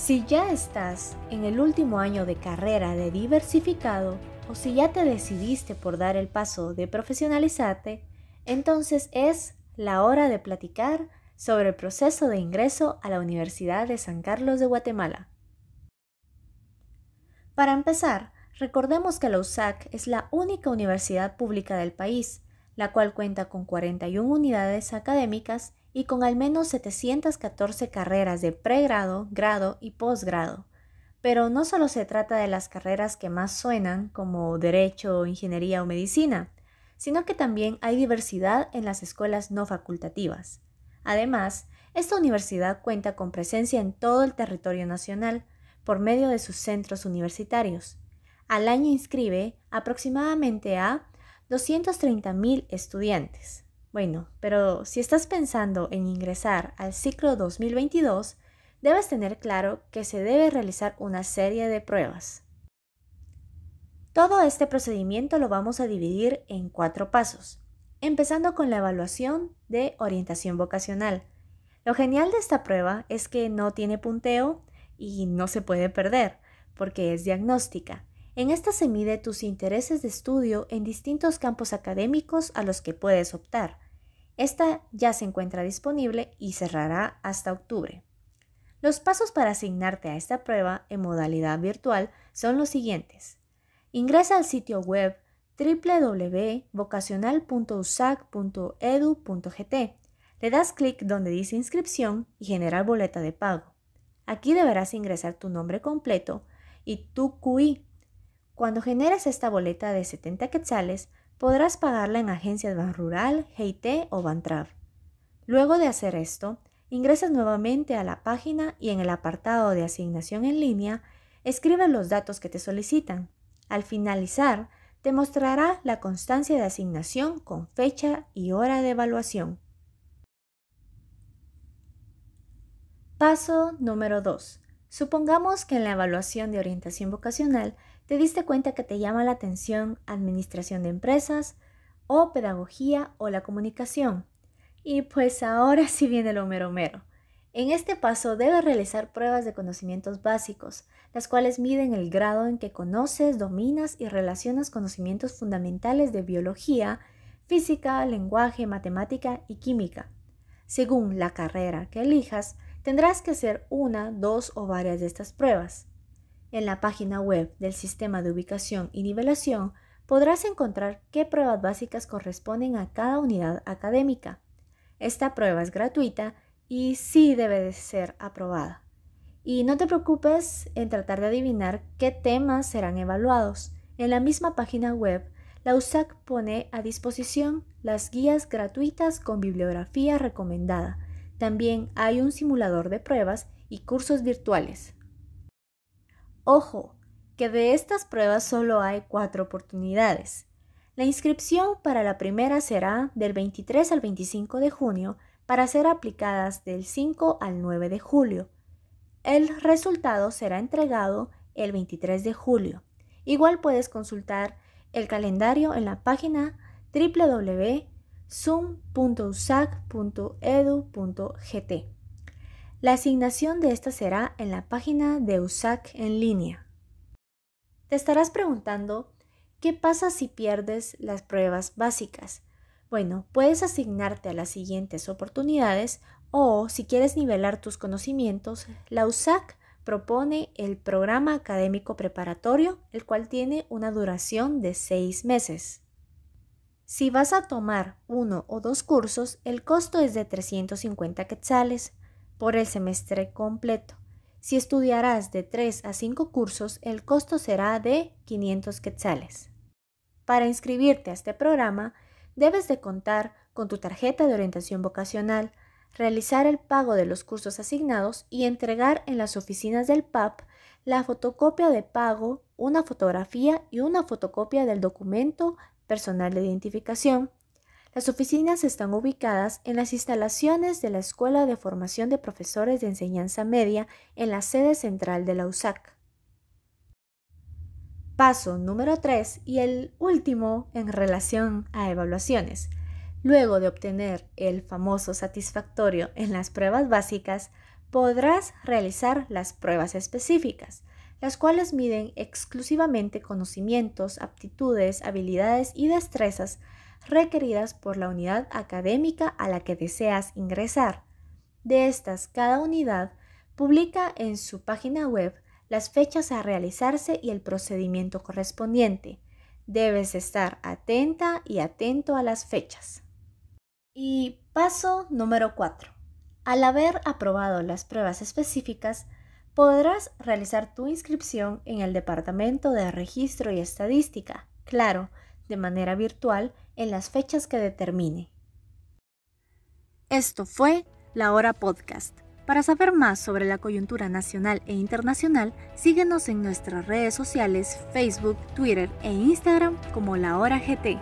Si ya estás en el último año de carrera de diversificado o si ya te decidiste por dar el paso de profesionalizarte, entonces es la hora de platicar sobre el proceso de ingreso a la Universidad de San Carlos de Guatemala. Para empezar, recordemos que la USAC es la única universidad pública del país, la cual cuenta con 41 unidades académicas y con al menos 714 carreras de pregrado, grado y posgrado. Pero no solo se trata de las carreras que más suenan, como derecho, ingeniería o medicina, sino que también hay diversidad en las escuelas no facultativas. Además, esta universidad cuenta con presencia en todo el territorio nacional por medio de sus centros universitarios. Al año inscribe aproximadamente a 230.000 estudiantes. Bueno, pero si estás pensando en ingresar al ciclo 2022, debes tener claro que se debe realizar una serie de pruebas. Todo este procedimiento lo vamos a dividir en cuatro pasos, empezando con la evaluación de orientación vocacional. Lo genial de esta prueba es que no tiene punteo y no se puede perder, porque es diagnóstica. En esta se mide tus intereses de estudio en distintos campos académicos a los que puedes optar. Esta ya se encuentra disponible y cerrará hasta octubre. Los pasos para asignarte a esta prueba en modalidad virtual son los siguientes. Ingresa al sitio web www.vocacional.usac.edu.gt. Le das clic donde dice inscripción y generar boleta de pago. Aquí deberás ingresar tu nombre completo y tu QI. Cuando generes esta boleta de 70 quetzales, podrás pagarla en agencias Ban Rural, GIT o Bantrav. Luego de hacer esto, ingresas nuevamente a la página y en el apartado de asignación en línea, escribe los datos que te solicitan. Al finalizar, te mostrará la constancia de asignación con fecha y hora de evaluación. Paso número 2. Supongamos que en la evaluación de orientación vocacional te diste cuenta que te llama la atención administración de empresas o pedagogía o la comunicación. Y pues ahora sí viene lo mero mero. En este paso debes realizar pruebas de conocimientos básicos, las cuales miden el grado en que conoces, dominas y relacionas conocimientos fundamentales de biología, física, lenguaje, matemática y química. Según la carrera que elijas, tendrás que hacer una, dos o varias de estas pruebas. En la página web del Sistema de Ubicación y Nivelación podrás encontrar qué pruebas básicas corresponden a cada unidad académica. Esta prueba es gratuita y sí debe de ser aprobada. Y no te preocupes en tratar de adivinar qué temas serán evaluados. En la misma página web, la USAC pone a disposición las guías gratuitas con bibliografía recomendada. También hay un simulador de pruebas y cursos virtuales. Ojo, que de estas pruebas solo hay cuatro oportunidades. La inscripción para la primera será del 23 al 25 de junio para ser aplicadas del 5 al 9 de julio. El resultado será entregado el 23 de julio. Igual puedes consultar el calendario en la página www.zoom.usac.edu.gt. La asignación de esta será en la página de USAC en línea. Te estarás preguntando, ¿qué pasa si pierdes las pruebas básicas? Bueno, puedes asignarte a las siguientes oportunidades o si quieres nivelar tus conocimientos, la USAC propone el programa académico preparatorio, el cual tiene una duración de seis meses. Si vas a tomar uno o dos cursos, el costo es de 350 quetzales por el semestre completo. Si estudiarás de 3 a 5 cursos, el costo será de 500 quetzales. Para inscribirte a este programa, debes de contar con tu tarjeta de orientación vocacional, realizar el pago de los cursos asignados y entregar en las oficinas del PAP la fotocopia de pago, una fotografía y una fotocopia del documento personal de identificación. Las oficinas están ubicadas en las instalaciones de la Escuela de Formación de Profesores de Enseñanza Media en la sede central de la USAC. Paso número 3 y el último en relación a evaluaciones. Luego de obtener el famoso satisfactorio en las pruebas básicas, podrás realizar las pruebas específicas, las cuales miden exclusivamente conocimientos, aptitudes, habilidades y destrezas requeridas por la unidad académica a la que deseas ingresar. De estas, cada unidad publica en su página web las fechas a realizarse y el procedimiento correspondiente. Debes estar atenta y atento a las fechas. Y paso número 4. Al haber aprobado las pruebas específicas, podrás realizar tu inscripción en el Departamento de Registro y Estadística, claro, de manera virtual en las fechas que determine. Esto fue La Hora Podcast. Para saber más sobre la coyuntura nacional e internacional, síguenos en nuestras redes sociales, Facebook, Twitter e Instagram como La Hora GT.